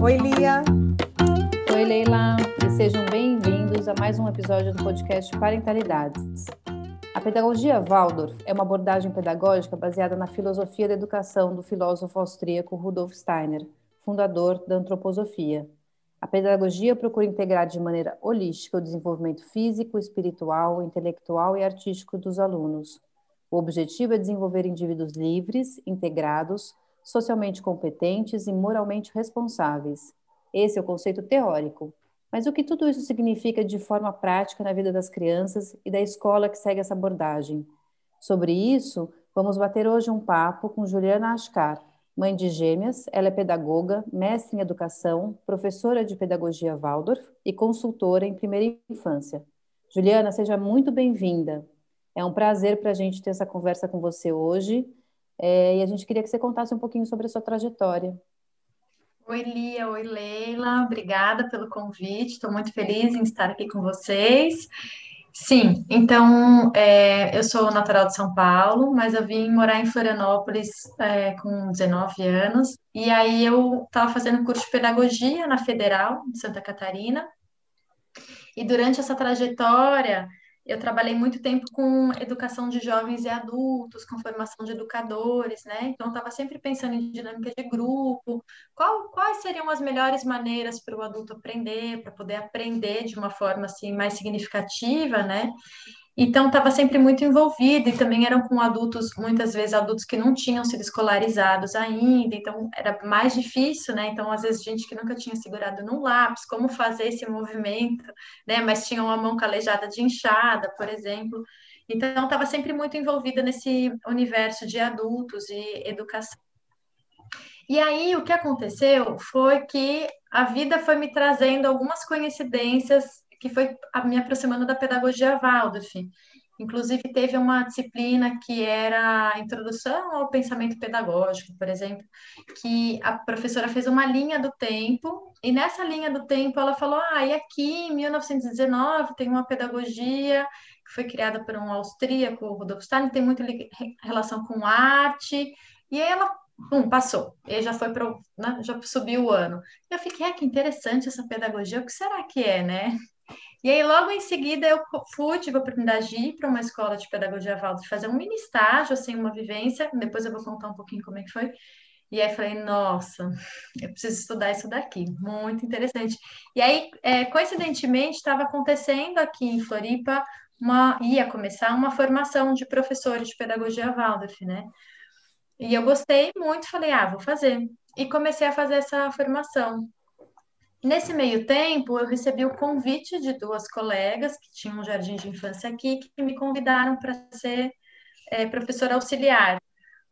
Oi, Lia. Oi, Leila, e sejam bem-vindos a mais um episódio do podcast Parentalidades. A pedagogia Waldorf é uma abordagem pedagógica baseada na filosofia da educação do filósofo austríaco Rudolf Steiner, fundador da antroposofia. A pedagogia procura integrar de maneira holística o desenvolvimento físico, espiritual, intelectual e artístico dos alunos. O objetivo é desenvolver indivíduos livres, integrados, socialmente competentes e moralmente responsáveis. Esse é o conceito teórico. Mas o que tudo isso significa de forma prática na vida das crianças e da escola que segue essa abordagem? Sobre isso, vamos bater hoje um papo com Juliana Ascar, Mãe de gêmeas, ela é pedagoga, mestre em educação, professora de pedagogia Waldorf e consultora em primeira infância. Juliana, seja muito bem-vinda. É um prazer para a gente ter essa conversa com você hoje é, e a gente queria que você contasse um pouquinho sobre a sua trajetória. Oi, Lia, oi, Leila, obrigada pelo convite, estou muito feliz em estar aqui com vocês. Sim, então é, eu sou natural de São Paulo, mas eu vim morar em Florianópolis é, com 19 anos, e aí eu estava fazendo curso de pedagogia na Federal de Santa Catarina, e durante essa trajetória eu trabalhei muito tempo com educação de jovens e adultos, com formação de educadores, né? Então, estava sempre pensando em dinâmica de grupo, qual, quais seriam as melhores maneiras para o adulto aprender, para poder aprender de uma forma assim mais significativa, né? Então, estava sempre muito envolvida e também eram com adultos, muitas vezes adultos que não tinham sido escolarizados ainda, então era mais difícil, né? Então, às vezes, gente que nunca tinha segurado no lápis, como fazer esse movimento, né? Mas tinha uma mão calejada de inchada, por exemplo. Então, estava sempre muito envolvida nesse universo de adultos e educação. E aí, o que aconteceu foi que a vida foi me trazendo algumas coincidências que foi me aproximando da pedagogia Waldorf. Inclusive, teve uma disciplina que era a Introdução ao Pensamento Pedagógico, por exemplo, que a professora fez uma linha do tempo, e nessa linha do tempo ela falou: ah, e aqui em 1919 tem uma pedagogia que foi criada por um austríaco, Rudolf Steiner, tem muita relação com arte, e aí ela Bum, passou. E já foi para né, já subiu o ano. Eu fiquei, é que interessante essa pedagogia, o que será que é, né? E aí, logo em seguida, eu fui, tive a oportunidade de ir para uma escola de pedagogia Valdo, fazer um mini estágio, assim, uma vivência. Depois eu vou contar um pouquinho como é que foi. E aí falei, nossa, eu preciso estudar isso daqui, muito interessante. E aí, é, coincidentemente, estava acontecendo aqui em Floripa, uma, ia começar uma formação de professores de pedagogia Waldorf, né? E eu gostei muito, falei, ah, vou fazer. E comecei a fazer essa formação. Nesse meio tempo, eu recebi o convite de duas colegas que tinham um jardim de infância aqui, que me convidaram para ser é, professora auxiliar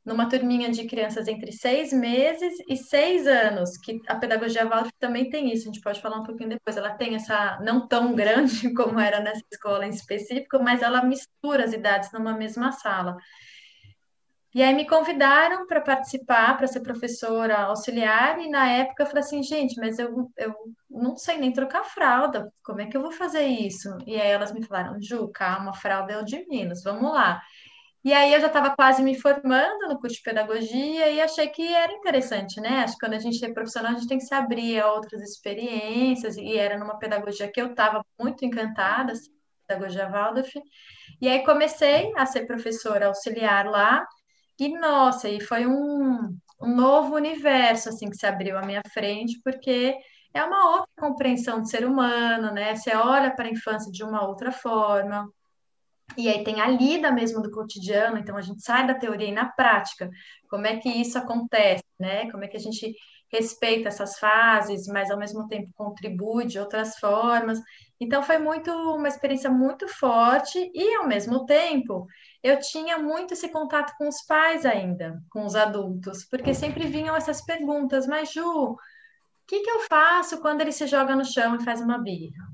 numa turminha de crianças entre seis meses e seis anos, que a pedagogia Waldorf também tem isso, a gente pode falar um pouquinho depois. Ela tem essa, não tão grande como era nessa escola em específico, mas ela mistura as idades numa mesma sala. E aí me convidaram para participar, para ser professora auxiliar, e na época eu falei assim, gente, mas eu, eu não sei nem trocar fralda, como é que eu vou fazer isso? E aí elas me falaram, Ju, calma, fralda é o de Minas, vamos lá. E aí eu já estava quase me formando no curso de pedagogia e achei que era interessante, né? Acho que quando a gente é profissional, a gente tem que se abrir a outras experiências, e era numa pedagogia que eu estava muito encantada, assim, pedagogia Waldorf. E aí comecei a ser professora auxiliar lá, e nossa, e foi um, um novo universo assim que se abriu à minha frente, porque é uma outra compreensão do ser humano, né? Você olha para a infância de uma outra forma. E aí tem a lida mesmo do cotidiano, então a gente sai da teoria e na prática, como é que isso acontece, né? Como é que a gente respeita essas fases, mas ao mesmo tempo contribui de outras formas. Então foi muito uma experiência muito forte e ao mesmo tempo eu tinha muito esse contato com os pais ainda, com os adultos, porque sempre vinham essas perguntas, mas Ju, o que, que eu faço quando ele se joga no chão e faz uma birra?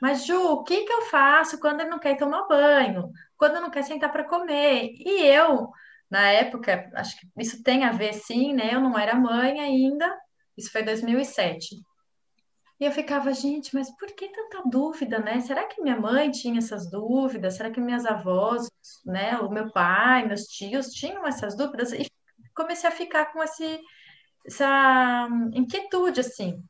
Mas, Ju, o que, que eu faço quando ele não quer tomar banho? Quando não quer sentar para comer? E eu, na época, acho que isso tem a ver sim, né? Eu não era mãe ainda, isso foi 2007. E eu ficava, gente, mas por que tanta dúvida, né? Será que minha mãe tinha essas dúvidas? Será que minhas avós, né, o meu pai, meus tios tinham essas dúvidas? E comecei a ficar com esse, essa inquietude, assim.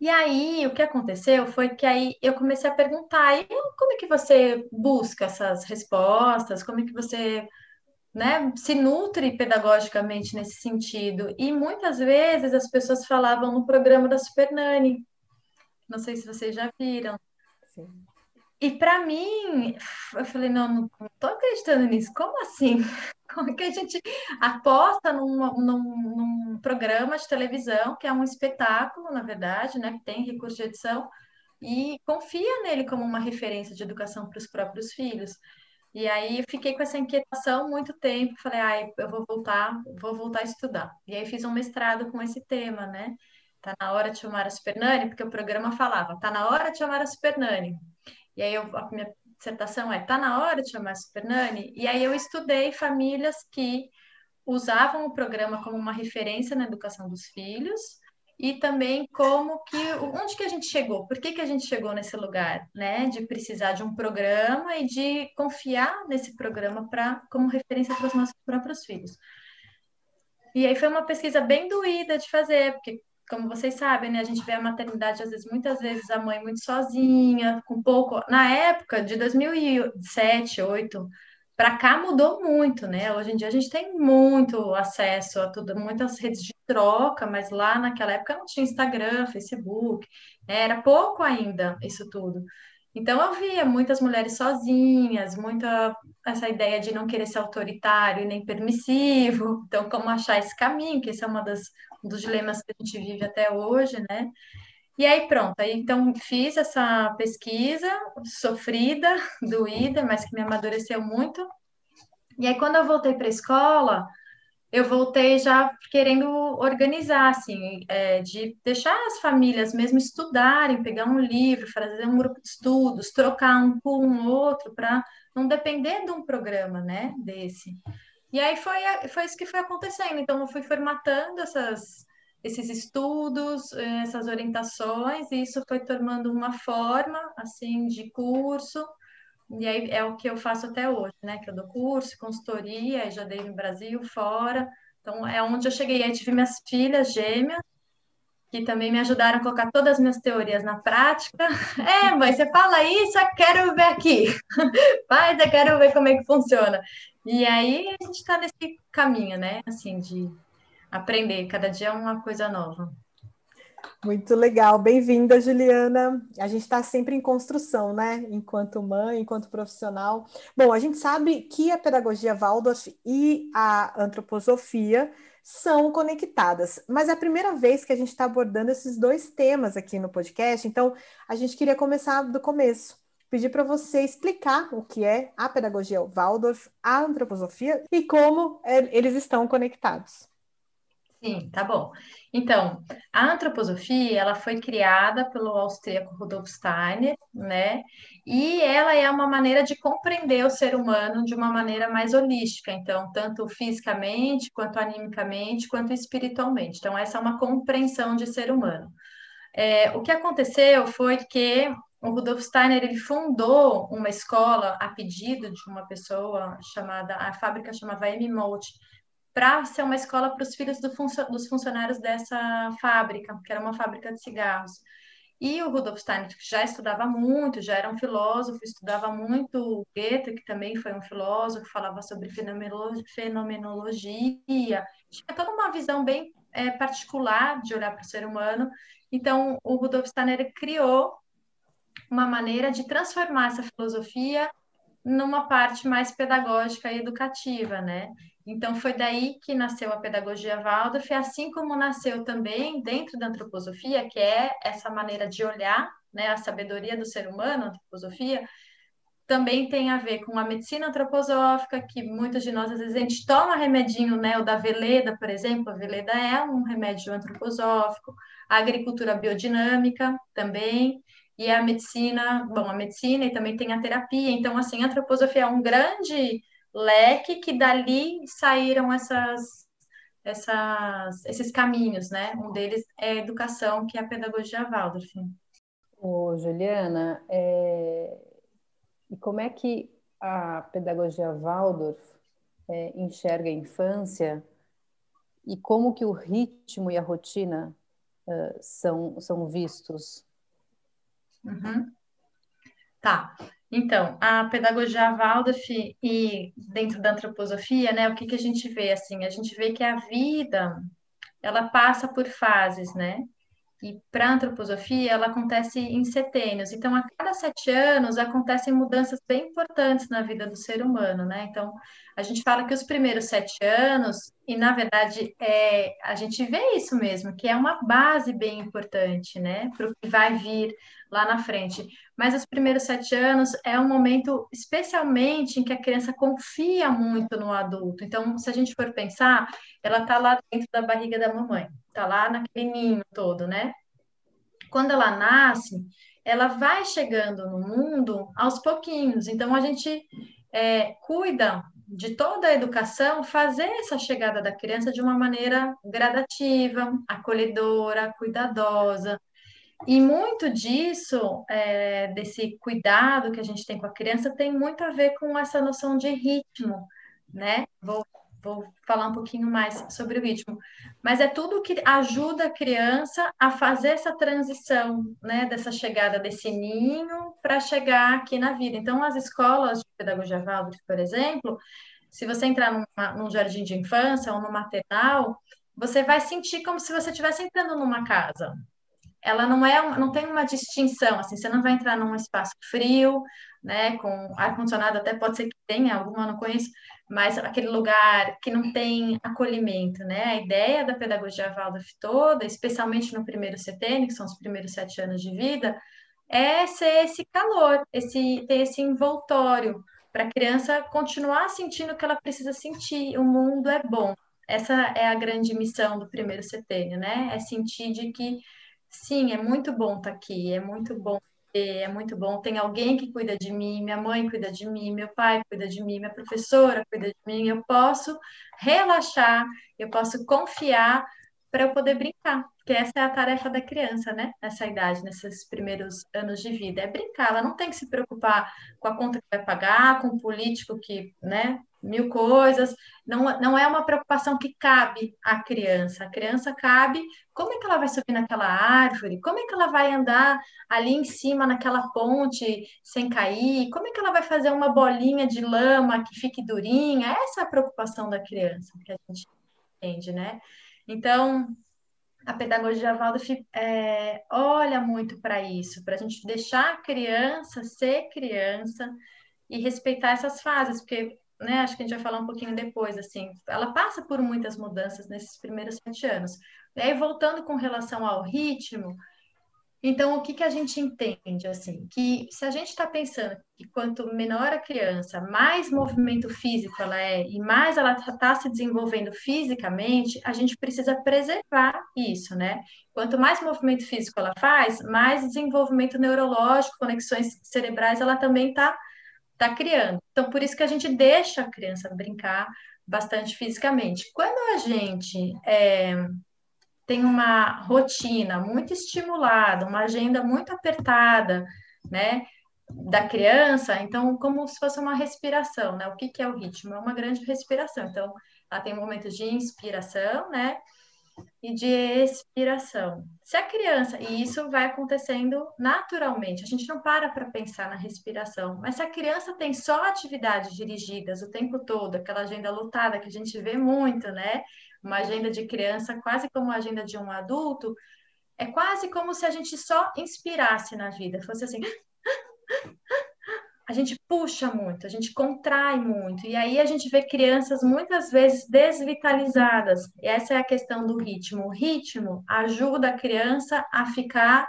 E aí, o que aconteceu foi que aí eu comecei a perguntar, e como é que você busca essas respostas? Como é que você né, se nutre pedagogicamente nesse sentido. E muitas vezes as pessoas falavam no programa da Super Nani. Não sei se vocês já viram. Sim. E para mim, eu falei, não, não estou acreditando nisso. Como assim? Como é que a gente aposta num, num, num, programa de televisão, que é um espetáculo, na verdade, né, que tem recurso de edição, e confia nele como uma referência de educação para os próprios filhos. E aí eu fiquei com essa inquietação muito tempo, falei, ai, eu vou voltar, vou voltar a estudar. E aí fiz um mestrado com esse tema, né? Tá na hora de chamar a Supernani, porque o programa falava, tá na hora de chamar a Supernani. E aí eu, a minha dissertação é, tá na hora de chamar a Supernani? E aí eu estudei famílias que usavam o programa como uma referência na educação dos filhos, e também como que onde que a gente chegou, por que que a gente chegou nesse lugar, né, de precisar de um programa e de confiar nesse programa para como referência para os nossos próprios filhos. E aí foi uma pesquisa bem doída de fazer, porque como vocês sabem, né, a gente vê a maternidade às vezes muitas vezes a mãe muito sozinha, com pouco, na época de 2007, 2008, para cá mudou muito, né? Hoje em dia a gente tem muito acesso a tudo, muitas redes de troca, mas lá naquela época não tinha Instagram, Facebook, né? era pouco ainda isso tudo. Então eu via muitas mulheres sozinhas, muita essa ideia de não querer ser autoritário e nem permissivo. Então, como achar esse caminho, que esse é uma das, um dos dilemas que a gente vive até hoje, né? E aí pronto, aí então fiz essa pesquisa sofrida, doída, mas que me amadureceu muito. E aí quando eu voltei para a escola, eu voltei já querendo organizar, assim, é, de deixar as famílias mesmo estudarem, pegar um livro, fazer um grupo de estudos, trocar um com um outro, para não depender de um programa, né, desse. E aí foi, foi isso que foi acontecendo. Então, eu fui formatando essas, esses estudos, eh, essas orientações, e isso foi tomando uma forma, assim, de curso, e aí é o que eu faço até hoje, né? Que eu dou curso, consultoria, já dei no Brasil, fora. Então, é onde eu cheguei. Aí tive minhas filhas gêmeas, que também me ajudaram a colocar todas as minhas teorias na prática. É, mãe, você fala isso, eu quero ver aqui. Pai, eu quero ver como é que funciona. E aí a gente está nesse caminho, né? Assim, de aprender, cada dia é uma coisa nova. Muito legal, bem-vinda, Juliana. A gente está sempre em construção, né? Enquanto mãe, enquanto profissional. Bom, a gente sabe que a pedagogia Waldorf e a antroposofia são conectadas, mas é a primeira vez que a gente está abordando esses dois temas aqui no podcast, então a gente queria começar do começo. Pedir para você explicar o que é a pedagogia Waldorf, a antroposofia e como é, eles estão conectados. Sim, tá bom. Então, a antroposofia, ela foi criada pelo austríaco Rudolf Steiner, né? E ela é uma maneira de compreender o ser humano de uma maneira mais holística, então, tanto fisicamente, quanto animicamente, quanto espiritualmente. Então, essa é uma compreensão de ser humano. É, o que aconteceu foi que o Rudolf Steiner ele fundou uma escola a pedido de uma pessoa chamada, a fábrica chamava M. Molt, para ser uma escola para os filhos do dos funcionários dessa fábrica, que era uma fábrica de cigarros. E o Rudolf Steiner já estudava muito, já era um filósofo, estudava muito Goethe, que também foi um filósofo, falava sobre fenomenologia, tinha toda uma visão bem é, particular de olhar para o ser humano. Então, o Rudolf Steiner criou uma maneira de transformar essa filosofia numa parte mais pedagógica e educativa, né? Então, foi daí que nasceu a pedagogia Waldorf, assim como nasceu também dentro da antroposofia, que é essa maneira de olhar né, a sabedoria do ser humano, a antroposofia, também tem a ver com a medicina antroposófica, que muitos de nós, às vezes, a gente toma remedinho, né, o da veleda, por exemplo, a veleda é um remédio antroposófico, a agricultura biodinâmica também, e a medicina, bom, a medicina e também tem a terapia, então, assim, a antroposofia é um grande leque que dali saíram essas essas, esses caminhos, né? Um deles é a educação, que é a pedagogia Waldorf. Ô, Juliana, é... e como é que a pedagogia Waldorf é, enxerga a infância e como que o ritmo e a rotina uh, são, são vistos? Uhum. Tá. Então, a pedagogia Waldorf e dentro da antroposofia, né, o que que a gente vê assim? A gente vê que a vida ela passa por fases, né? E para a antroposofia, ela acontece em setênios. Então, a cada sete anos, acontecem mudanças bem importantes na vida do ser humano, né? Então, a gente fala que os primeiros sete anos, e na verdade, é, a gente vê isso mesmo, que é uma base bem importante, né? Para o que vai vir lá na frente. Mas os primeiros sete anos é um momento, especialmente, em que a criança confia muito no adulto. Então, se a gente for pensar, ela está lá dentro da barriga da mamãe, está lá naquele ninho todo, né? Quando ela nasce, ela vai chegando no mundo aos pouquinhos. Então, a gente é, cuida de toda a educação, fazer essa chegada da criança de uma maneira gradativa, acolhedora, cuidadosa. E muito disso, é, desse cuidado que a gente tem com a criança, tem muito a ver com essa noção de ritmo, né? Vou, vou falar um pouquinho mais sobre o ritmo. Mas é tudo que ajuda a criança a fazer essa transição, né? Dessa chegada desse ninho para chegar aqui na vida. Então, as escolas de pedagogia Waldorf, por exemplo, se você entrar numa, num jardim de infância ou no maternal, você vai sentir como se você estivesse entrando numa casa, ela não é, não tem uma distinção, assim, você não vai entrar num espaço frio, né, com ar-condicionado, até pode ser que tenha, alguma não conheço, mas aquele lugar que não tem acolhimento, né, a ideia da pedagogia Waldorf toda, especialmente no primeiro CTN, que são os primeiros sete anos de vida, é ser esse calor, esse, ter esse envoltório, para a criança continuar sentindo o que ela precisa sentir, o mundo é bom. Essa é a grande missão do primeiro setênio, né? É sentir de que Sim, é muito bom estar tá aqui, é muito bom é muito bom. Tem alguém que cuida de mim, minha mãe cuida de mim, meu pai cuida de mim, minha professora cuida de mim. Eu posso relaxar, eu posso confiar para eu poder brincar, porque essa é a tarefa da criança, né? Nessa idade, nesses primeiros anos de vida, é brincar. Ela não tem que se preocupar com a conta que vai pagar, com o político que, né, mil coisas. Não, não é uma preocupação que cabe à criança. A criança cabe como é que ela vai subir naquela árvore, como é que ela vai andar ali em cima naquela ponte sem cair, como é que ela vai fazer uma bolinha de lama que fique durinha. Essa é a preocupação da criança, que a gente entende, né? Então, a pedagogia Waldorf é, olha muito para isso, para a gente deixar a criança ser criança e respeitar essas fases, porque né, acho que a gente vai falar um pouquinho depois, assim, ela passa por muitas mudanças nesses primeiros sete anos. E aí, voltando com relação ao ritmo, então, o que, que a gente entende, assim, que se a gente está pensando que quanto menor a criança, mais movimento físico ela é e mais ela está tá se desenvolvendo fisicamente, a gente precisa preservar isso, né? Quanto mais movimento físico ela faz, mais desenvolvimento neurológico, conexões cerebrais ela também está está criando. Então, por isso que a gente deixa a criança brincar bastante fisicamente. Quando a gente é, tem uma rotina muito estimulada, uma agenda muito apertada, né? Da criança, então, como se fosse uma respiração, né? O que, que é o ritmo? É uma grande respiração. Então, ela tem momentos de inspiração, né? e de expiração. Se a criança, e isso vai acontecendo naturalmente, a gente não para para pensar na respiração, mas se a criança tem só atividades dirigidas o tempo todo, aquela agenda lotada que a gente vê muito, né? Uma agenda de criança quase como a agenda de um adulto, é quase como se a gente só inspirasse na vida, fosse assim, a gente puxa muito, a gente contrai muito, e aí a gente vê crianças muitas vezes desvitalizadas. E essa é a questão do ritmo. O ritmo ajuda a criança a ficar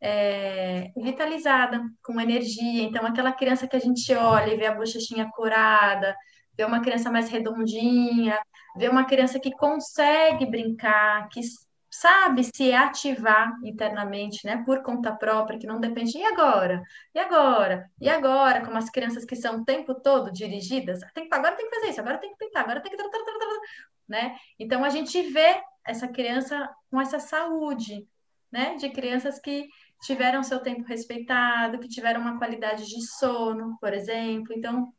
é, vitalizada, com energia. Então, aquela criança que a gente olha e vê a bochechinha curada, vê uma criança mais redondinha, vê uma criança que consegue brincar, que sabe se ativar internamente, né, por conta própria, que não depende, e agora? E agora? E agora? Como as crianças que são o tempo todo dirigidas, tem, agora tem que fazer isso, agora tem que pintar, agora tem que... né? Então a gente vê essa criança com essa saúde, né? De crianças que tiveram seu tempo respeitado, que tiveram uma qualidade de sono, por exemplo. Então,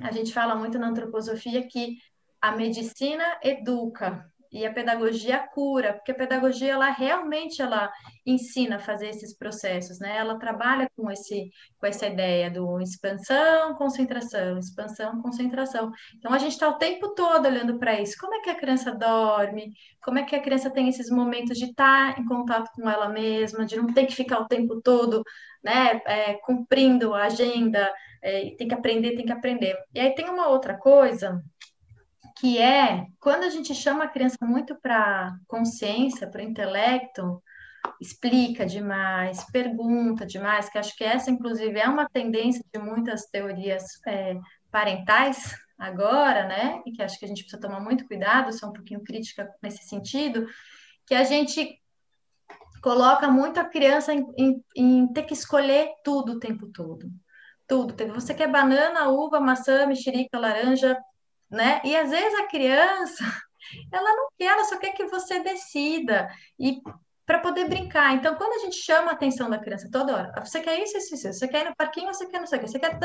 a gente fala muito na antroposofia que a medicina educa, e a pedagogia cura, porque a pedagogia ela realmente ela ensina a fazer esses processos, né? Ela trabalha com esse com essa ideia do expansão, concentração, expansão, concentração. Então a gente está o tempo todo olhando para isso. Como é que a criança dorme? Como é que a criança tem esses momentos de estar tá em contato com ela mesma, de não ter que ficar o tempo todo, né, é, cumprindo a agenda, é, tem que aprender, tem que aprender. E aí tem uma outra coisa que é quando a gente chama a criança muito para consciência, para intelecto, explica demais, pergunta demais, que acho que essa, inclusive, é uma tendência de muitas teorias é, parentais agora, né? E que acho que a gente precisa tomar muito cuidado, sou um pouquinho crítica nesse sentido, que a gente coloca muito a criança em, em, em ter que escolher tudo o tempo todo. Tudo. Você quer banana, uva, maçã, mexerica, laranja, né? E às vezes a criança, ela não quer, ela só quer que você decida e para poder brincar. Então, quando a gente chama a atenção da criança toda hora, você quer isso, isso, isso, você quer ir no parquinho, você quer não sei o que, você quer,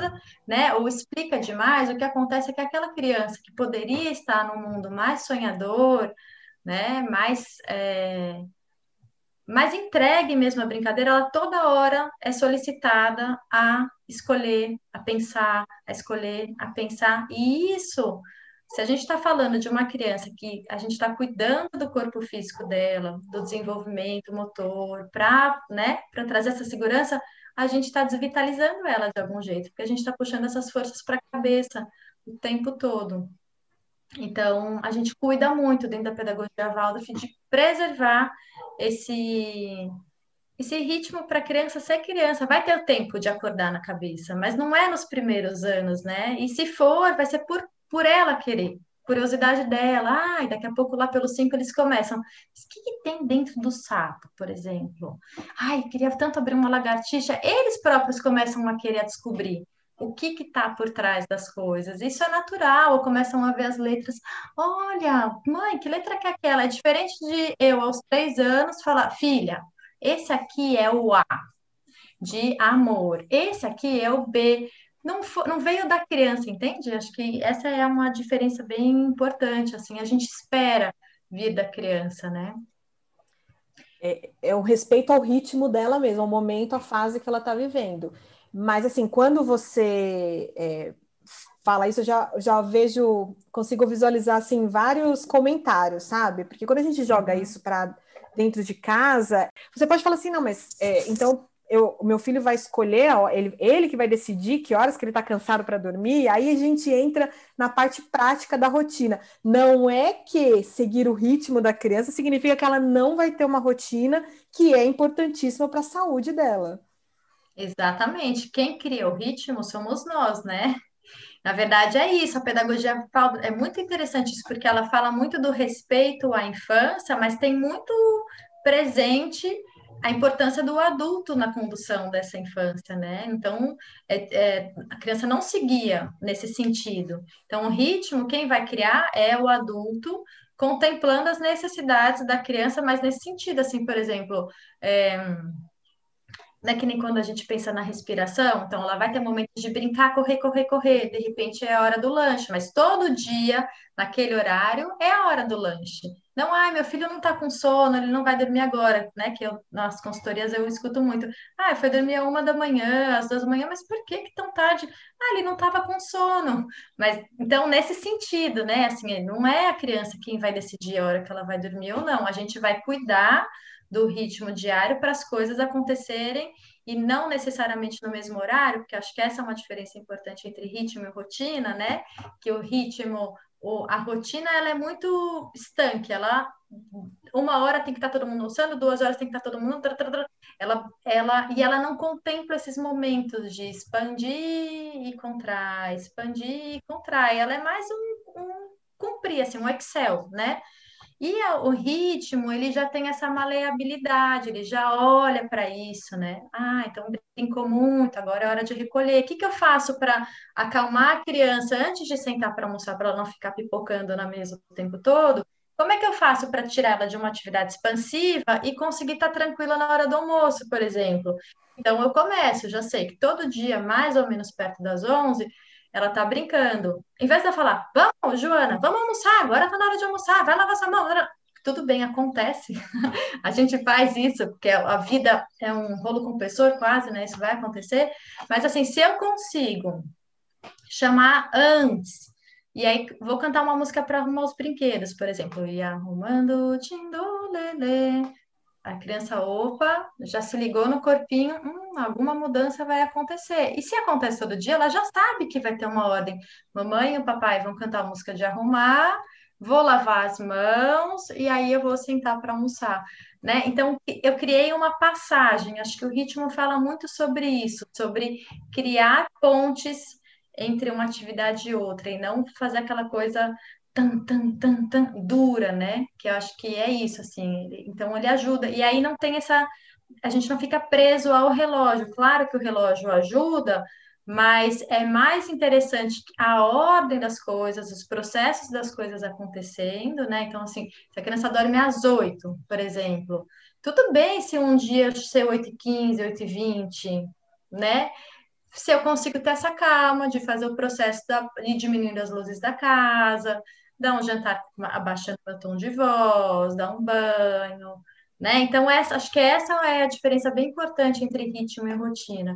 né? Ou explica demais, o que acontece é que aquela criança que poderia estar num mundo mais sonhador, né? Mais é, mais entregue mesmo à brincadeira, ela toda hora é solicitada a escolher, a pensar, a escolher, a pensar. E isso, se a gente está falando de uma criança que a gente está cuidando do corpo físico dela, do desenvolvimento motor, para né, trazer essa segurança, a gente está desvitalizando ela de algum jeito, porque a gente está puxando essas forças para a cabeça o tempo todo. Então, a gente cuida muito dentro da pedagogia Waldorf de preservar esse esse ritmo para criança ser criança. Vai ter o tempo de acordar na cabeça, mas não é nos primeiros anos, né? E se for, vai ser por, por ela querer, curiosidade dela. Ai, daqui a pouco lá pelos cinco eles começam. Mas o que, que tem dentro do sapo, por exemplo? Ai, queria tanto abrir uma lagartixa. Eles próprios começam a querer descobrir o que está por trás das coisas. Isso é natural, ou começam a ver as letras. Olha, mãe, que letra que é aquela? É diferente de eu, aos três anos, falar, filha, esse aqui é o A, de amor. Esse aqui é o B. Não, não veio da criança, entende? Acho que essa é uma diferença bem importante, assim, a gente espera vir da criança, né? É, é o respeito ao ritmo dela mesmo, ao momento, à fase que ela está vivendo. Mas, assim, quando você é, fala isso, eu já, já vejo, consigo visualizar, assim, vários comentários, sabe? Porque quando a gente joga uhum. isso para dentro de casa, você pode falar assim, não, mas é, então eu, o meu filho vai escolher, ó, ele, ele que vai decidir que horas que ele está cansado para dormir, aí a gente entra na parte prática da rotina. Não é que seguir o ritmo da criança significa que ela não vai ter uma rotina que é importantíssima para a saúde dela. Exatamente. Quem cria o ritmo somos nós, né? Na verdade, é isso. A pedagogia é muito interessante isso, porque ela fala muito do respeito à infância, mas tem muito presente a importância do adulto na condução dessa infância, né? Então, é, é, a criança não seguia nesse sentido. Então, o ritmo, quem vai criar é o adulto, contemplando as necessidades da criança, mas nesse sentido, assim, por exemplo, é, não é que nem quando a gente pensa na respiração, então ela vai ter momentos de brincar, correr, correr, correr, de repente é a hora do lanche, mas todo dia, naquele horário, é a hora do lanche. Não, ai, meu filho não tá com sono, ele não vai dormir agora, né? Que eu, nas consultorias eu escuto muito. Ah, foi dormir a uma da manhã, às duas da manhã, mas por que que tão tarde? Ah, ele não tava com sono. Mas, então, nesse sentido, né? Assim, não é a criança quem vai decidir a hora que ela vai dormir ou não. A gente vai cuidar do ritmo diário para as coisas acontecerem e não necessariamente no mesmo horário, porque acho que essa é uma diferença importante entre ritmo e rotina, né? Que o ritmo, a rotina, ela é muito estanque, ela uma hora tem que estar todo mundo almoçando, duas horas tem que estar todo mundo. Ela, ela, e ela não contempla esses momentos de expandir e contrai, expandir e contrai. Ela é mais um, um cumprir, assim, um Excel, né? E a, o ritmo, ele já tem essa maleabilidade, ele já olha para isso, né? Ah, então brincou muito, agora é hora de recolher. O que, que eu faço para acalmar a criança antes de sentar para almoçar, para ela não ficar pipocando na mesa o tempo todo? Como é que eu faço para tirar ela de uma atividade expansiva e conseguir estar tá tranquila na hora do almoço, por exemplo? Então, eu começo, já sei que todo dia, mais ou menos perto das 11, ela tá brincando. Em vez de eu falar, vamos, Joana, vamos almoçar, agora tá na hora de almoçar, vai lavar sua mão. Tudo bem, acontece. a gente faz isso, porque a vida é um rolo compressor quase, né? Isso vai acontecer. Mas, assim, se eu consigo chamar antes e aí vou cantar uma música para arrumar os brinquedos, por exemplo, e arrumando tindolele. A criança, opa, já se ligou no corpinho, hum, alguma mudança vai acontecer. E se acontece todo dia, ela já sabe que vai ter uma ordem. Mamãe e o papai vão cantar a música de arrumar, vou lavar as mãos e aí eu vou sentar para almoçar, né? Então eu criei uma passagem. Acho que o ritmo fala muito sobre isso, sobre criar pontes entre uma atividade e outra, e não fazer aquela coisa tan, tan, tan, tan, dura, né? Que eu acho que é isso, assim. Então, ele ajuda. E aí não tem essa. A gente não fica preso ao relógio. Claro que o relógio ajuda, mas é mais interessante a ordem das coisas, os processos das coisas acontecendo, né? Então, assim, se a criança dorme às oito, por exemplo, tudo bem se um dia ser 8h15, 8h20, né? se eu consigo ter essa calma de fazer o processo da, de diminuindo as luzes da casa, dar um jantar abaixando o tom de voz, dar um banho, né? Então, essa, acho que essa é a diferença bem importante entre ritmo e rotina.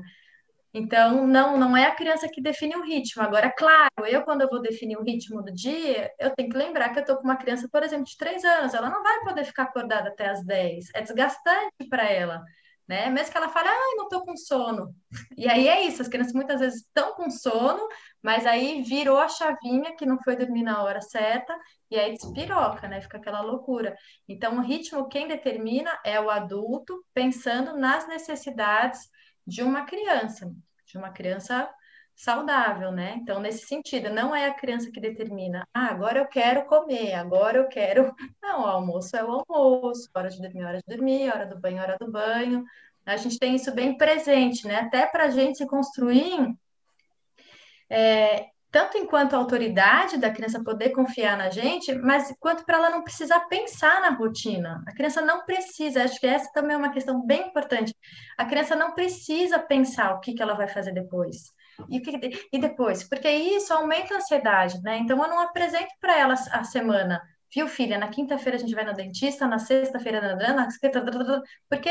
Então, não, não é a criança que define o ritmo. Agora, claro, eu, quando eu vou definir o ritmo do dia, eu tenho que lembrar que eu estou com uma criança, por exemplo, de três anos, ela não vai poder ficar acordada até as 10. É desgastante para ela né? Mesmo que ela fale, ah, não estou com sono. E aí é isso, as crianças muitas vezes estão com sono, mas aí virou a chavinha que não foi dormir na hora certa, e aí despiroca, né? Fica aquela loucura. Então, o ritmo, quem determina é o adulto, pensando nas necessidades de uma criança, de uma criança saudável, né? Então, nesse sentido, não é a criança que determina, ah, agora eu quero comer, agora eu quero. Não, o almoço é o almoço, hora de dormir, hora de dormir, hora do banho, hora do banho. A gente tem isso bem presente, né? Até para a gente se construir, é, tanto enquanto autoridade da criança poder confiar na gente, mas quanto para ela não precisar pensar na rotina. A criança não precisa, acho que essa também é uma questão bem importante. A criança não precisa pensar o que, que ela vai fazer depois. E, e depois? Porque isso aumenta a ansiedade, né? Então, eu não apresento para ela a semana. Viu, filha? Na quinta-feira a gente vai no dentista, na sexta-feira, na sexta, porque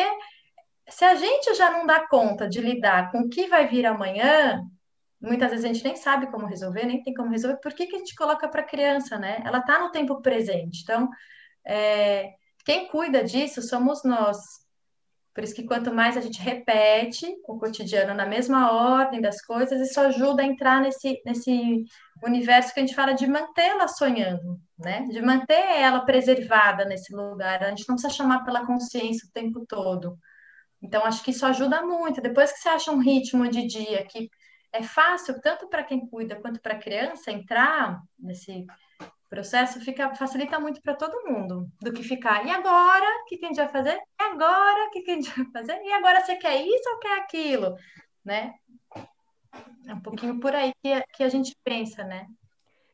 se a gente já não dá conta de lidar com o que vai vir amanhã, muitas vezes a gente nem sabe como resolver, nem tem como resolver, por que, que a gente coloca para a criança, né? Ela está no tempo presente. Então, é, quem cuida disso somos nós. Por isso que quanto mais a gente repete o cotidiano na mesma ordem das coisas, isso ajuda a entrar nesse, nesse universo que a gente fala de mantê-la sonhando, né? De manter ela preservada nesse lugar. A gente não precisa chamar pela consciência o tempo todo. Então, acho que isso ajuda muito. Depois que você acha um ritmo de dia que é fácil, tanto para quem cuida quanto para a criança, entrar nesse processo fica, facilita muito para todo mundo, do que ficar, e agora, o que, que a gente vai fazer? E agora, o que, que a gente vai fazer? E agora você quer isso ou quer aquilo? Né? É um pouquinho por aí que, que a gente pensa, né?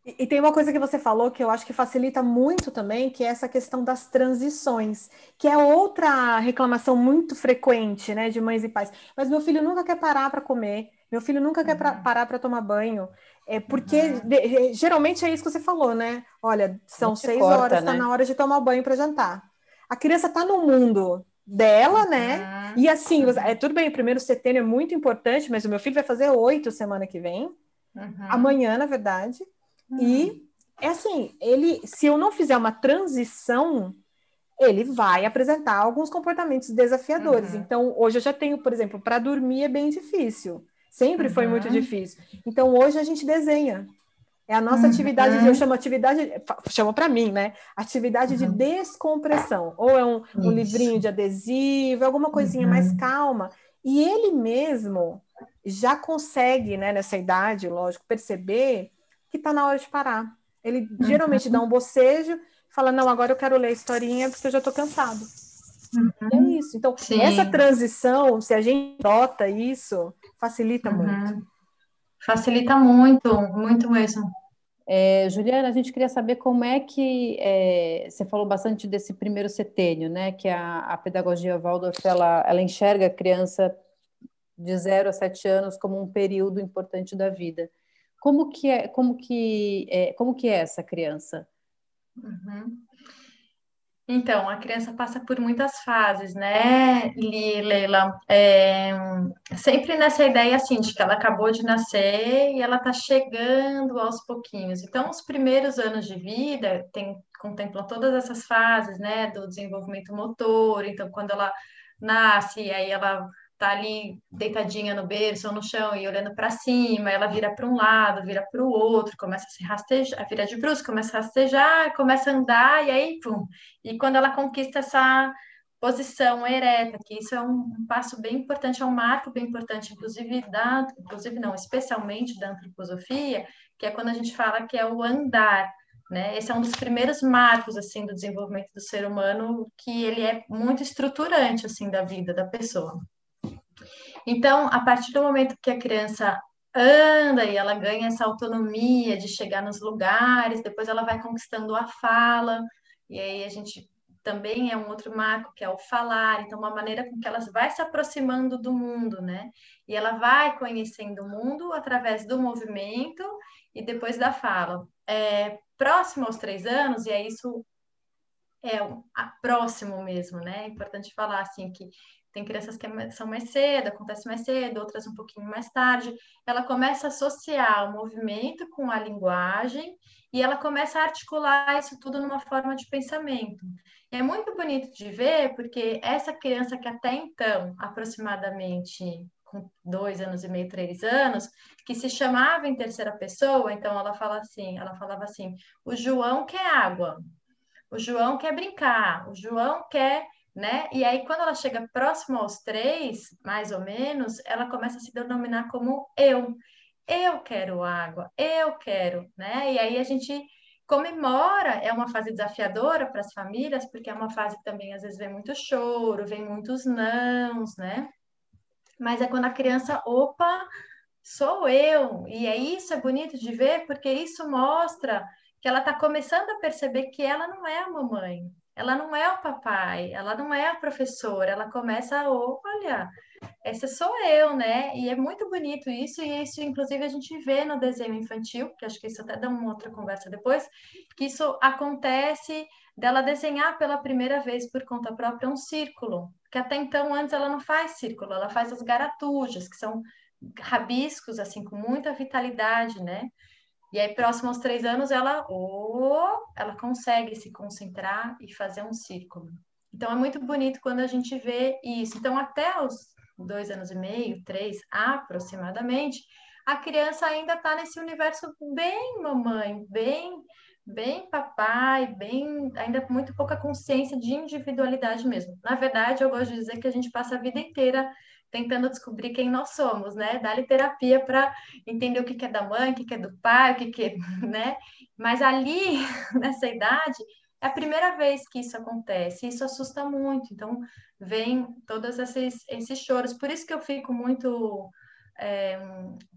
E, e tem uma coisa que você falou que eu acho que facilita muito também, que é essa questão das transições, que é outra reclamação muito frequente, né, de mães e pais. Mas meu filho nunca quer parar para comer, meu filho nunca uhum. quer pra, parar para tomar banho. É porque uhum. geralmente é isso que você falou, né? Olha, são seis corta, horas, está né? na hora de tomar banho para jantar. A criança está no mundo dela, né? uhum. E assim, é tudo bem, o primeiro setembro é muito importante, mas o meu filho vai fazer oito semana que vem. Uhum. Amanhã, na verdade. E uhum. é assim, ele, se eu não fizer uma transição, ele vai apresentar alguns comportamentos desafiadores. Uhum. Então, hoje eu já tenho, por exemplo, para dormir é bem difícil. Sempre uhum. foi muito uhum. difícil. Então, hoje a gente desenha. É a nossa uhum. atividade, eu chamo atividade, chamo para mim, né? Atividade de uhum. descompressão. Ou é um, um livrinho de adesivo, alguma coisinha mais uhum. calma. E ele mesmo já consegue, né, nessa idade, lógico, perceber que está na hora de parar. Ele geralmente dá um bocejo, fala, não, agora eu quero ler a historinha porque eu já estou cansado. Uhum. é isso. Então, Sim. essa transição, se a gente nota isso, facilita uhum. muito. Facilita muito, muito mesmo. É, Juliana, a gente queria saber como é que é, você falou bastante desse primeiro setênio, né? Que a, a pedagogia Waldorf ela, ela enxerga a criança de 0 a 7 anos como um período importante da vida. Como que é, como que é, como que é essa criança? Uhum. Então, a criança passa por muitas fases, né, Leila? É, sempre nessa ideia, assim, de que ela acabou de nascer e ela está chegando aos pouquinhos. Então, os primeiros anos de vida tem, contemplam todas essas fases, né, do desenvolvimento motor. Então, quando ela nasce, aí ela tá ali deitadinha no berço ou no chão e olhando para cima, ela vira para um lado, vira para o outro, começa a se rastejar, vira de bruxo, começa a rastejar, começa a andar e aí, pum. E quando ela conquista essa posição ereta, que isso é um, passo bem importante, é um marco bem importante, inclusive da, inclusive não, especialmente da antroposofia, que é quando a gente fala que é o andar, né? Esse é um dos primeiros marcos assim do desenvolvimento do ser humano, que ele é muito estruturante assim da vida da pessoa. Então, a partir do momento que a criança anda e ela ganha essa autonomia de chegar nos lugares, depois ela vai conquistando a fala, e aí a gente também é um outro marco, que é o falar, então uma maneira com que ela vai se aproximando do mundo, né? E ela vai conhecendo o mundo através do movimento e depois da fala. É, próximo aos três anos, e é isso é próximo mesmo, né? É importante falar assim que tem crianças que é são mais cedo, acontece mais cedo, outras um pouquinho mais tarde. Ela começa a associar o movimento com a linguagem e ela começa a articular isso tudo numa forma de pensamento. é muito bonito de ver, porque essa criança que até então, aproximadamente com dois anos e meio, três anos, que se chamava em terceira pessoa, então ela fala assim, ela falava assim: o João quer água, o João quer brincar, o João quer né? E aí, quando ela chega próximo aos três, mais ou menos, ela começa a se denominar como eu. Eu quero água, eu quero, né? E aí a gente comemora, é uma fase desafiadora para as famílias, porque é uma fase que também às vezes vem muito choro, vem muitos nãos, né? Mas é quando a criança, opa, sou eu. E é isso é bonito de ver, porque isso mostra que ela está começando a perceber que ela não é a mamãe, ela não é o papai, ela não é a professora, ela começa a, olha, essa sou eu, né? E é muito bonito isso, e isso, inclusive, a gente vê no desenho infantil, que acho que isso até dá uma outra conversa depois, que isso acontece dela desenhar pela primeira vez por conta própria um círculo, que até então, antes, ela não faz círculo, ela faz as garatujas, que são rabiscos, assim, com muita vitalidade, né? E aí, próximo aos três anos, ela, oh, ela consegue se concentrar e fazer um círculo. Então, é muito bonito quando a gente vê isso. Então, até os dois anos e meio, três aproximadamente, a criança ainda está nesse universo bem mamãe, bem bem papai, bem ainda com muito pouca consciência de individualidade mesmo. Na verdade, eu gosto de dizer que a gente passa a vida inteira tentando descobrir quem nós somos, né? Dá-lhe terapia para entender o que, é da mãe, o que, é do pai, o que, que é, né? Mas ali, nessa idade, é a primeira vez que isso acontece, isso assusta muito. Então, vem todos esses, esses choros. Por isso que eu fico muito. É,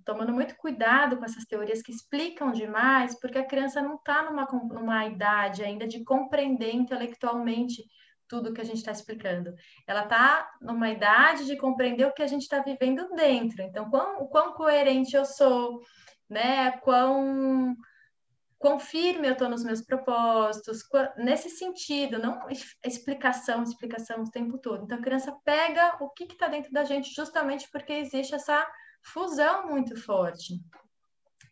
tomando muito cuidado com essas teorias que explicam demais, porque a criança não está numa, numa idade ainda de compreender intelectualmente tudo que a gente está explicando. Ela está numa idade de compreender o que a gente está vivendo dentro. Então, quão, quão coerente eu sou, né? Quão, quão firme eu estou nos meus propósitos, quão, nesse sentido, não explicação, explicação o tempo todo. Então, a criança pega o que está dentro da gente justamente porque existe essa fusão muito forte.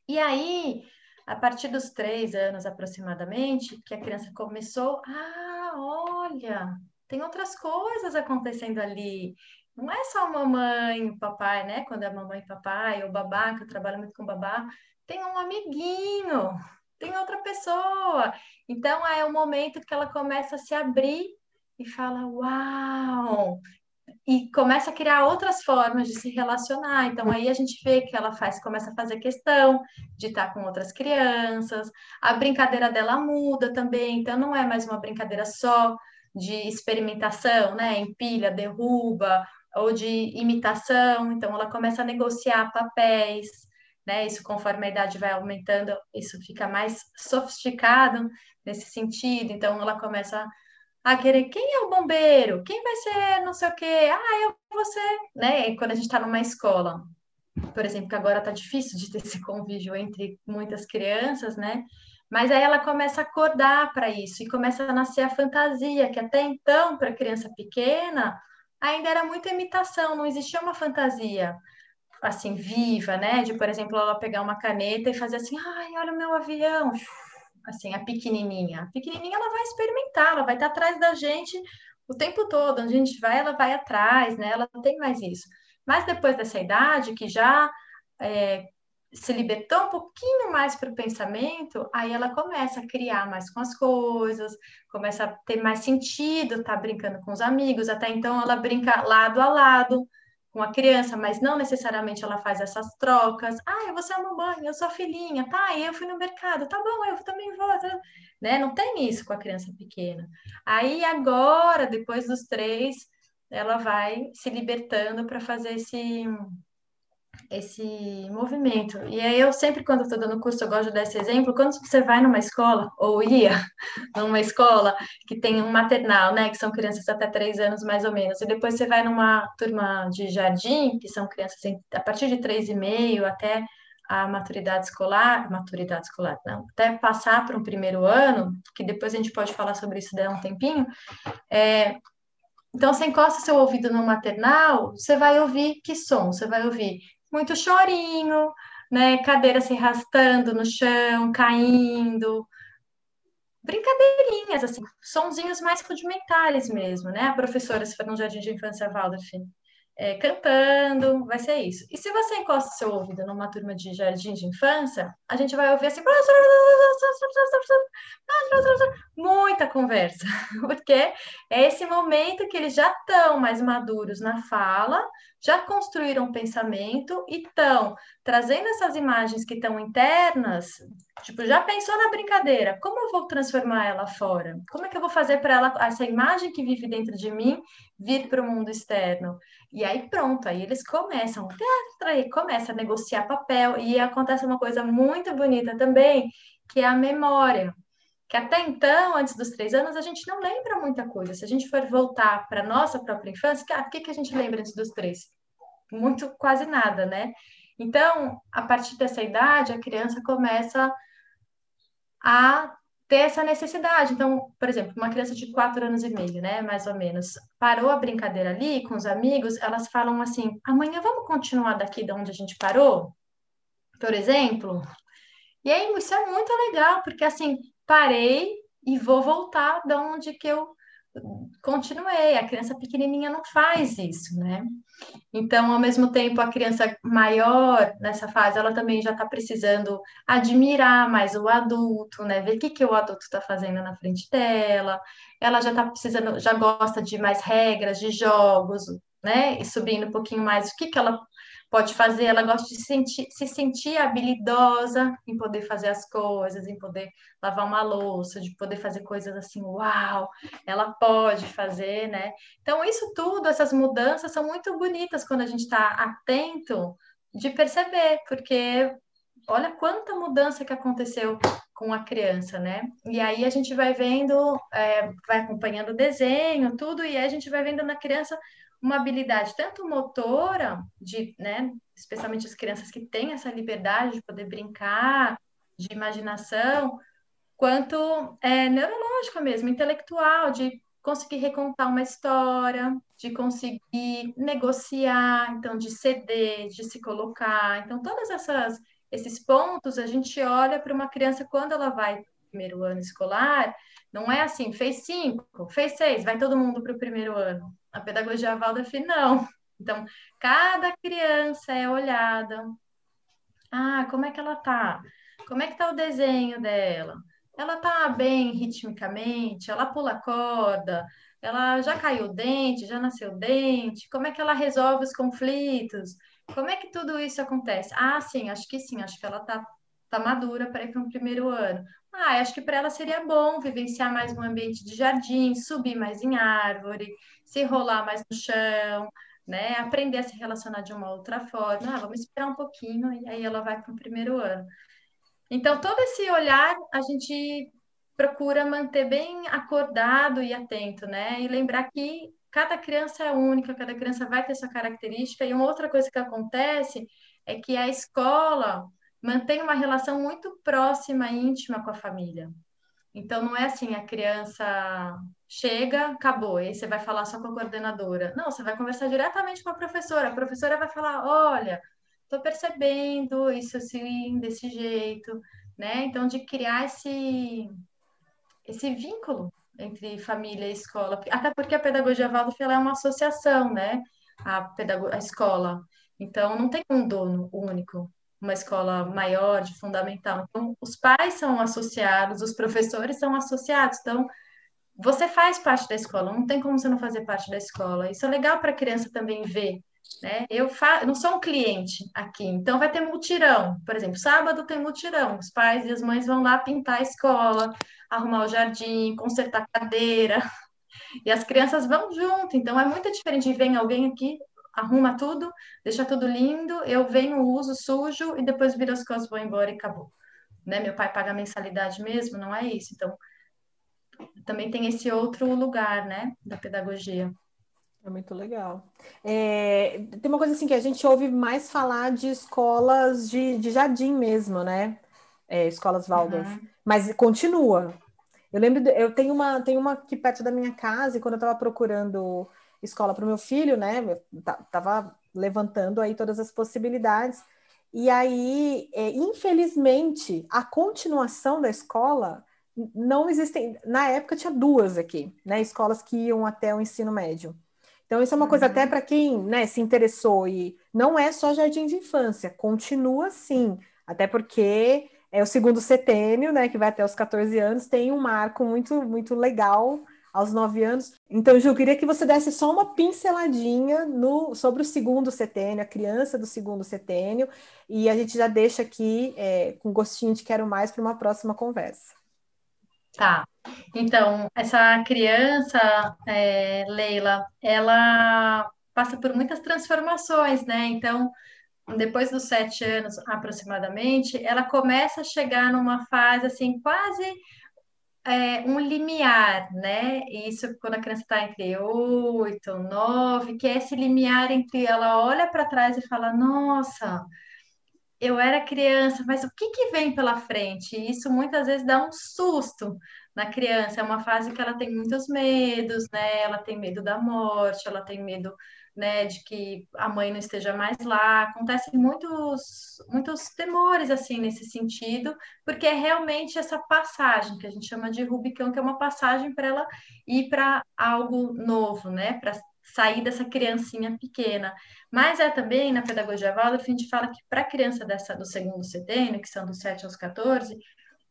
E aí, a partir dos três anos aproximadamente, que a criança começou, ah, olha, tem outras coisas acontecendo ali. Não é só mamãe, o papai, né? Quando é mamãe e papai, ou babá, que eu trabalho muito com babá, tem um amiguinho, tem outra pessoa. Então é o momento que ela começa a se abrir e fala: Uau, e começa a criar outras formas de se relacionar. Então aí a gente vê que ela faz, começa a fazer questão de estar com outras crianças. A brincadeira dela muda também, então não é mais uma brincadeira só de experimentação, né? Empilha, derruba, ou de imitação. Então ela começa a negociar papéis, né? Isso conforme a idade vai aumentando, isso fica mais sofisticado nesse sentido. Então ela começa a querer quem é o bombeiro, quem vai ser não sei o quê, ah, eu ser, né? Quando a gente está numa escola, por exemplo, que agora está difícil de ter esse convívio entre muitas crianças, né? Mas aí ela começa a acordar para isso e começa a nascer a fantasia, que até então, para criança pequena, ainda era muita imitação, não existia uma fantasia assim viva, né? De, por exemplo, ela pegar uma caneta e fazer assim, ai, olha o meu avião, assim, a pequenininha. A pequenininha ela vai experimentar, ela vai estar atrás da gente o tempo todo, onde a gente vai, ela vai atrás, né? Ela tem mais isso. Mas depois dessa idade, que já é, se libertou um pouquinho mais para o pensamento, aí ela começa a criar mais com as coisas, começa a ter mais sentido, tá brincando com os amigos. Até então ela brinca lado a lado, com a criança, mas não necessariamente ela faz essas trocas. Ah, você é mamãe, eu sou filhinha, tá? Eu fui no mercado, tá bom, eu também vou, tá? né? Não tem isso com a criança pequena. Aí agora, depois dos três, ela vai se libertando para fazer esse esse movimento. E aí eu sempre, quando estou dando curso, eu gosto de dar esse exemplo, quando você vai numa escola, ou ia numa escola que tem um maternal, né, que são crianças até três anos mais ou menos, e depois você vai numa turma de jardim, que são crianças a partir de três e meio até a maturidade escolar, maturidade escolar, não, até passar para um primeiro ano, que depois a gente pode falar sobre isso daí um tempinho, é, então, você encosta seu ouvido no maternal, você vai ouvir que som? Você vai ouvir muito chorinho, né? Cadeira se arrastando no chão, caindo. Brincadeirinhas, assim, sonzinhos mais rudimentares mesmo, né? A professora, se for no Jardim de Infância Waldorf, é, cantando, vai ser isso. E se você encosta seu ouvido numa turma de jardim de infância, a gente vai ouvir assim, muita conversa, porque é esse momento que eles já estão mais maduros na fala, já construíram um pensamento e estão trazendo essas imagens que estão internas, tipo, já pensou na brincadeira, como eu vou transformar ela fora? Como é que eu vou fazer para ela, essa imagem que vive dentro de mim, vir para o mundo externo? E aí pronto, aí eles começam, começa a negociar papel, e acontece uma coisa muito bonita também, que é a memória que até então, antes dos três anos, a gente não lembra muita coisa. Se a gente for voltar para a nossa própria infância, o que, que a gente lembra antes dos três? Muito, quase nada, né? Então, a partir dessa idade, a criança começa a ter essa necessidade. Então, por exemplo, uma criança de quatro anos e meio, né, mais ou menos, parou a brincadeira ali com os amigos, elas falam assim: amanhã vamos continuar daqui de onde a gente parou? Por exemplo. E aí, isso é muito legal, porque assim, parei e vou voltar de onde que eu continuei. A criança pequenininha não faz isso, né? Então, ao mesmo tempo, a criança maior nessa fase, ela também já está precisando admirar mais o adulto, né? Ver o que, que o adulto está fazendo na frente dela. Ela já está precisando, já gosta de mais regras, de jogos, né? E subindo um pouquinho mais o que, que ela pode fazer, ela gosta de sentir, se sentir habilidosa em poder fazer as coisas, em poder lavar uma louça, de poder fazer coisas assim, uau, ela pode fazer, né? Então, isso tudo, essas mudanças são muito bonitas quando a gente está atento de perceber, porque olha quanta mudança que aconteceu com a criança, né? E aí a gente vai vendo, é, vai acompanhando o desenho, tudo, e aí a gente vai vendo na criança uma habilidade tanto motora, de, né, especialmente as crianças que têm essa liberdade de poder brincar, de imaginação, quanto é, neurológica mesmo, intelectual, de conseguir recontar uma história, de conseguir negociar, então de ceder, de se colocar. Então, todas essas esses pontos a gente olha para uma criança quando ela vai primeiro ano escolar, não é assim, fez cinco, fez seis, vai todo mundo para o primeiro ano. A pedagogia Waldorf, não. Então, cada criança é olhada. Ah, como é que ela tá? Como é que tá o desenho dela? Ela tá bem ritmicamente? Ela pula corda? ela já caiu o dente, já nasceu o dente, como é que ela resolve os conflitos? Como é que tudo isso acontece? Ah, sim, acho que sim, acho que ela tá, tá madura para ir para um primeiro ano. Ah, acho que para ela seria bom vivenciar mais um ambiente de jardim, subir mais em árvore, se rolar mais no chão, né? Aprender a se relacionar de uma outra forma. Ah, vamos esperar um pouquinho e aí ela vai para o primeiro ano. Então, todo esse olhar a gente procura manter bem acordado e atento, né? E lembrar que cada criança é única, cada criança vai ter sua característica. E uma outra coisa que acontece é que a escola mantém uma relação muito próxima e íntima com a família. Então, não é assim, a criança chega, acabou, e aí você vai falar só com a coordenadora. Não, você vai conversar diretamente com a professora. A professora vai falar: olha, estou percebendo isso assim, desse jeito, né? Então, de criar esse, esse vínculo entre família e escola, até porque a pedagogia Waldorf é uma associação, né? A, pedago a escola. Então, não tem um dono único uma escola maior, de fundamental. Então, os pais são associados, os professores são associados. Então, você faz parte da escola, não tem como você não fazer parte da escola. Isso é legal para a criança também ver. Né? Eu, fa... não sou um cliente aqui, então vai ter multirão. Por exemplo, sábado tem multirão. Os pais e as mães vão lá pintar a escola, arrumar o jardim, consertar a cadeira. E as crianças vão junto. Então é muito diferente ver alguém aqui arruma tudo, deixa tudo lindo, eu venho, uso, sujo e depois viro as costas, vou embora e acabou. Né? Meu pai paga mensalidade mesmo, não é isso. Então, também tem esse outro lugar, né, da pedagogia. É muito legal. É, tem uma coisa assim que a gente ouve mais falar de escolas de, de jardim mesmo, né? É, escolas Waldorf. Uhum. Mas continua. Eu lembro, eu tenho uma, tenho uma aqui perto da minha casa, e quando eu estava procurando escola para o meu filho, né? Eu tava levantando aí todas as possibilidades. E aí, é, infelizmente, a continuação da escola não existem. Na época tinha duas aqui, né? Escolas que iam até o ensino médio. Então, isso é uma uhum. coisa até para quem né, se interessou e não é só jardim de infância, continua sim, até porque é o segundo setênio, né, que vai até os 14 anos, tem um marco muito, muito legal aos nove anos. Então, Ju, eu queria que você desse só uma pinceladinha no, sobre o segundo setênio, a criança do segundo setênio, e a gente já deixa aqui é, com gostinho de quero mais para uma próxima conversa. Tá. Então, essa criança, é, Leila, ela passa por muitas transformações, né? Então, depois dos sete anos aproximadamente, ela começa a chegar numa fase assim, quase é, um limiar, né? Isso quando a criança está entre oito, nove, que é esse limiar entre ela olha para trás e fala, nossa, eu era criança, mas o que que vem pela frente? Isso muitas vezes dá um susto na criança. É uma fase que ela tem muitos medos, né? Ela tem medo da morte, ela tem medo né, de que a mãe não esteja mais lá. Acontecem muitos, muitos temores assim nesse sentido, porque é realmente essa passagem que a gente chama de Rubicão, que é uma passagem para ela ir para algo novo, né, para sair dessa criancinha pequena. Mas é também na pedagogia Waldorf a gente fala que para a criança dessa do segundo setênio, que são dos 7 aos 14,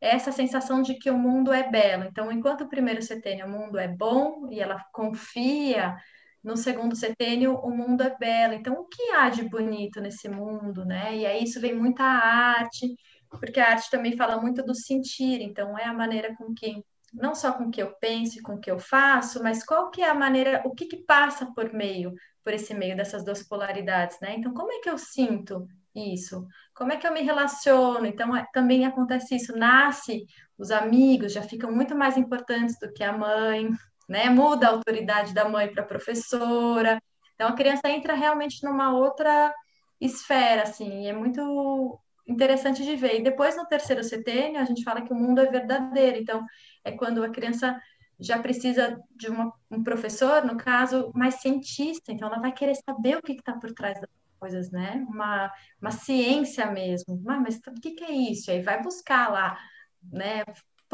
é essa sensação de que o mundo é belo. Então, enquanto o primeiro setênio o mundo é bom e ela confia no segundo setênio o mundo é belo. Então, o que há de bonito nesse mundo, né? E aí isso vem muita arte, porque a arte também fala muito do sentir, então é a maneira com que não só com que eu penso e com que eu faço, mas qual que é a maneira, o que que passa por meio, por esse meio dessas duas polaridades, né? Então, como é que eu sinto isso? Como é que eu me relaciono? Então, é, também acontece isso, nasce, os amigos já ficam muito mais importantes do que a mãe, né? Muda a autoridade da mãe para professora. Então a criança entra realmente numa outra esfera, assim, é muito interessante de ver. E depois no terceiro setênio a gente fala que o mundo é verdadeiro. Então é quando a criança já precisa de uma, um professor, no caso, mais cientista. Então ela vai querer saber o que está por trás das coisas, né? Uma, uma ciência mesmo. Ah, mas o que, que é isso? Aí vai buscar lá, né?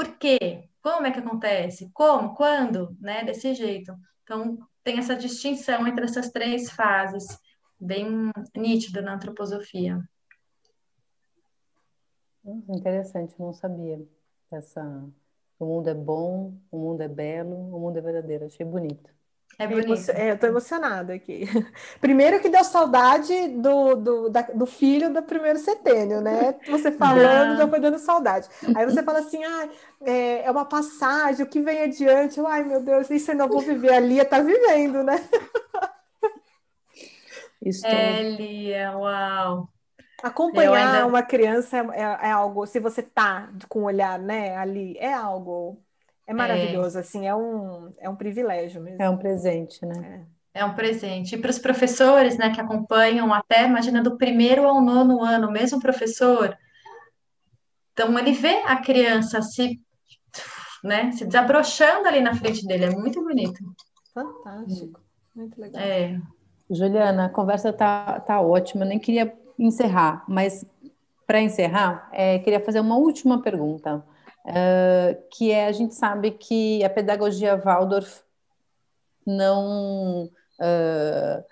Por quê? Como é que acontece? Como? Quando? Né? Desse jeito. Então, tem essa distinção entre essas três fases, bem nítida na antroposofia. Interessante, não sabia dessa O mundo é bom, o mundo é belo, o mundo é verdadeiro. Achei bonito. É bonito. É, eu tô emocionada aqui. Primeiro que deu saudade do, do, da, do filho do primeiro setênio, né? Você falando, já foi dando saudade. Aí você fala assim, ah, é, é uma passagem, o que vem adiante? Eu, Ai, meu Deus, isso eu não vou viver. A Lia tá vivendo, né? Estou... É, Lia, uau. Acompanhar ainda... uma criança é, é, é, algo, se você tá com o olhar, né, ali, é algo, é maravilhoso, é. assim, é um, é um privilégio mesmo. É um presente, né? É, é um presente. E para os professores, né, que acompanham até, imagina, do primeiro ao nono ano, o mesmo professor, então ele vê a criança se, né, se desabrochando ali na frente dele, é muito bonito. Fantástico, muito legal. É. Juliana, a conversa tá, tá ótima. Eu nem queria encerrar, mas para encerrar, é, queria fazer uma última pergunta, uh, que é a gente sabe que a pedagogia Waldorf não, uh,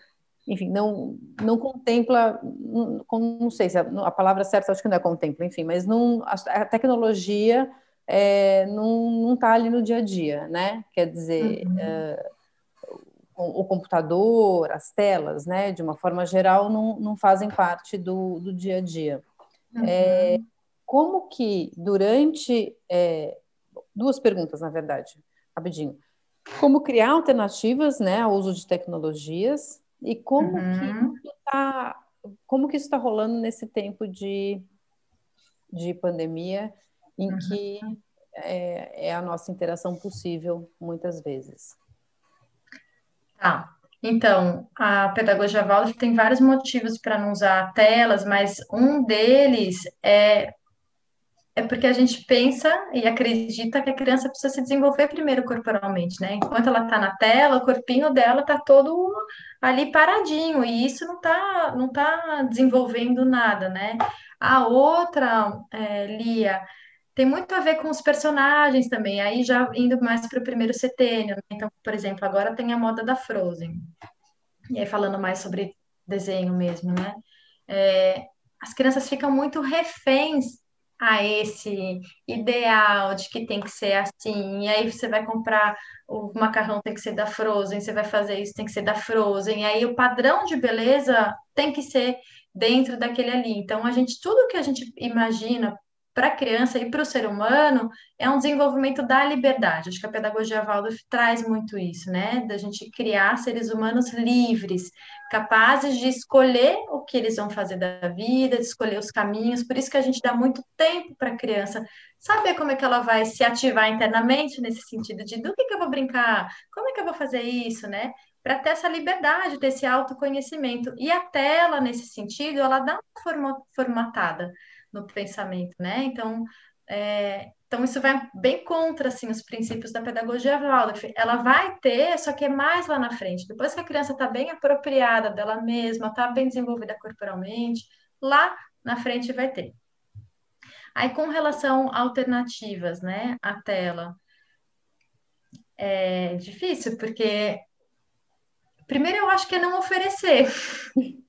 enfim, não, não contempla, não, não sei se a, a, palavra certa acho que não é contempla, enfim, mas não, a, a tecnologia é, não está ali no dia a dia, né? Quer dizer, uhum. uh, o computador, as telas, né, de uma forma geral, não, não fazem parte do, do dia a dia. Uhum. É, como que durante é, duas perguntas, na verdade, rapidinho. Como criar alternativas, né, ao uso de tecnologias e como uhum. que tá, como que isso está rolando nesse tempo de, de pandemia, em uhum. que é, é a nossa interação possível muitas vezes. Tá. Então, a pedagogia Waldorf tem vários motivos para não usar telas, mas um deles é é porque a gente pensa e acredita que a criança precisa se desenvolver primeiro corporalmente, né? Enquanto ela está na tela, o corpinho dela está todo ali paradinho, e isso não está não tá desenvolvendo nada, né? A outra, é, Lia, tem muito a ver com os personagens também, aí já indo mais para o primeiro setênio. Né? Então, por exemplo, agora tem a moda da Frozen. E aí falando mais sobre desenho mesmo, né? É, as crianças ficam muito reféns a esse ideal de que tem que ser assim, e aí você vai comprar o macarrão tem que ser da Frozen, você vai fazer isso tem que ser da Frozen, e aí o padrão de beleza tem que ser dentro daquele ali. Então a gente tudo que a gente imagina para a criança e para o ser humano é um desenvolvimento da liberdade. Acho que a pedagogia Waldorf traz muito isso, né? Da gente criar seres humanos livres, capazes de escolher o que eles vão fazer da vida, de escolher os caminhos. Por isso que a gente dá muito tempo para a criança saber como é que ela vai se ativar internamente nesse sentido de do que, que eu vou brincar, como é que eu vou fazer isso, né? Para ter essa liberdade, ter esse autoconhecimento. E a tela, nesse sentido, ela dá uma formatada no pensamento, né? Então, é, então isso vai bem contra assim os princípios da pedagogia Waldorf. Ela vai ter, só que é mais lá na frente. Depois que a criança está bem apropriada dela mesma, está bem desenvolvida corporalmente, lá na frente vai ter. Aí com relação a alternativas, né, à tela, é difícil porque primeiro eu acho que é não oferecer.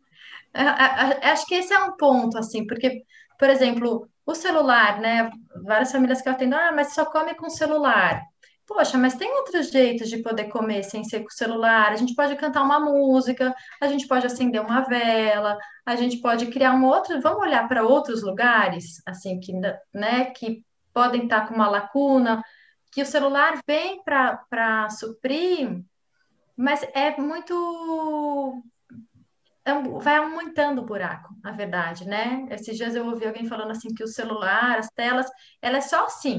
acho que esse é um ponto assim, porque por exemplo, o celular, né? Várias famílias que eu atendo, ah, mas só come com celular. Poxa, mas tem outros jeitos de poder comer sem ser com o celular. A gente pode cantar uma música, a gente pode acender uma vela, a gente pode criar um outro. Vamos olhar para outros lugares, assim, que, né, que podem estar com uma lacuna, que o celular vem para suprir, mas é muito vai aumentando o buraco, na verdade, né? Esses dias eu ouvi alguém falando assim que o celular, as telas, ela é só assim.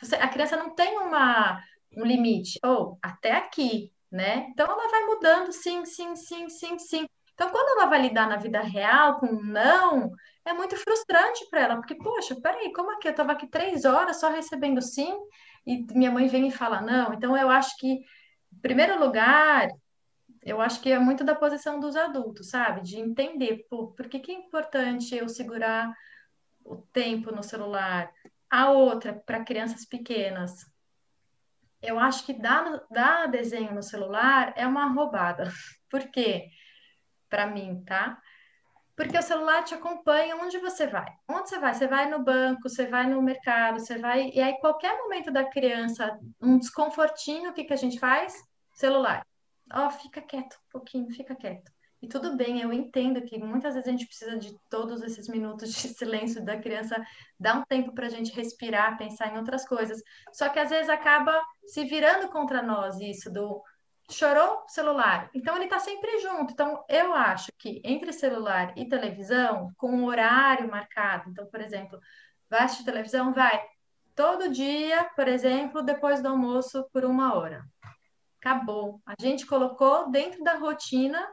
Você, a criança não tem uma, um limite, ou até aqui, né? Então ela vai mudando, sim, sim, sim, sim, sim. Então, quando ela vai lidar na vida real com um não, é muito frustrante para ela, porque, poxa, peraí, como aqui? Eu estava aqui três horas só recebendo sim, e minha mãe vem e fala não. Então, eu acho que, em primeiro lugar, eu acho que é muito da posição dos adultos, sabe? De entender por, por que, que é importante eu segurar o tempo no celular. A outra, para crianças pequenas, eu acho que dar, dar desenho no celular é uma roubada. Por quê? Para mim, tá? Porque o celular te acompanha onde você vai. Onde você vai? Você vai no banco, você vai no mercado, você vai. E aí, qualquer momento da criança, um desconfortinho, o que, que a gente faz? Celular. Ó, oh, fica quieto, um pouquinho, fica quieto. E tudo bem, eu entendo que muitas vezes a gente precisa de todos esses minutos de silêncio da criança, dar um tempo para a gente respirar, pensar em outras coisas. Só que às vezes acaba se virando contra nós isso do chorou celular. Então ele está sempre junto. Então eu acho que entre celular e televisão, com um horário marcado. Então, por exemplo, vai assistir televisão, vai todo dia, por exemplo, depois do almoço por uma hora. Acabou. A gente colocou dentro da rotina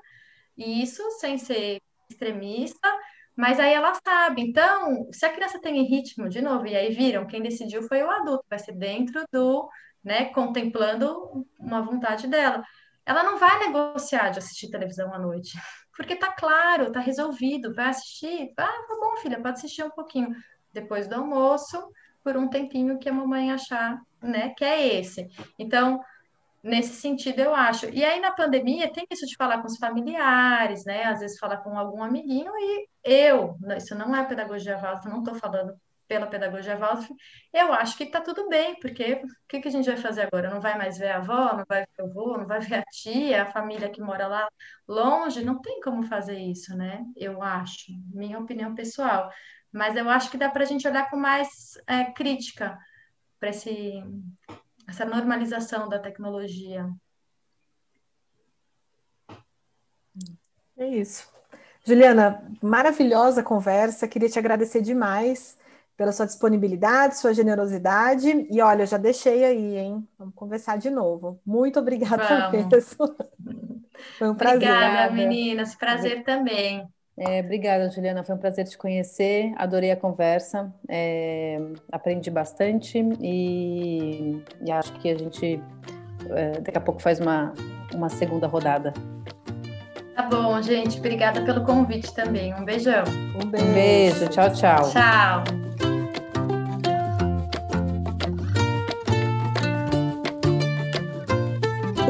isso sem ser extremista, mas aí ela sabe. Então, se a criança tem ritmo, de novo, e aí viram, quem decidiu foi o adulto, vai ser dentro do né, contemplando uma vontade dela. Ela não vai negociar de assistir televisão à noite, porque tá claro, tá resolvido, vai assistir, ah, tá bom, filha, pode assistir um pouquinho depois do almoço, por um tempinho que a mamãe achar, né, que é esse. Então, nesse sentido, eu acho. E aí, na pandemia, tem isso de falar com os familiares, né? Às vezes falar com algum amiguinho, e eu, isso não é pedagogia válida, não estou falando pela pedagogia Waldorf, eu acho que está tudo bem, porque o que, que a gente vai fazer agora? Não vai mais ver a avó, não vai ver o avô, não vai ver a tia, a família que mora lá longe? Não tem como fazer isso, né? Eu acho, minha opinião pessoal. Mas eu acho que dá para a gente olhar com mais é, crítica para essa normalização da tecnologia. É isso. Juliana, maravilhosa conversa, queria te agradecer demais pela sua disponibilidade, sua generosidade. E olha, já deixei aí, hein? Vamos conversar de novo. Muito obrigada mesmo. Foi um prazer. Obrigada, meninas. Prazer também. É, obrigada, Juliana. Foi um prazer te conhecer. Adorei a conversa. É, aprendi bastante e, e, acho que a gente é, daqui a pouco faz uma, uma segunda rodada. Tá bom, gente. Obrigada pelo convite também. Um beijão. Um beijo. Um beijo. Tchau, tchau. Tchau.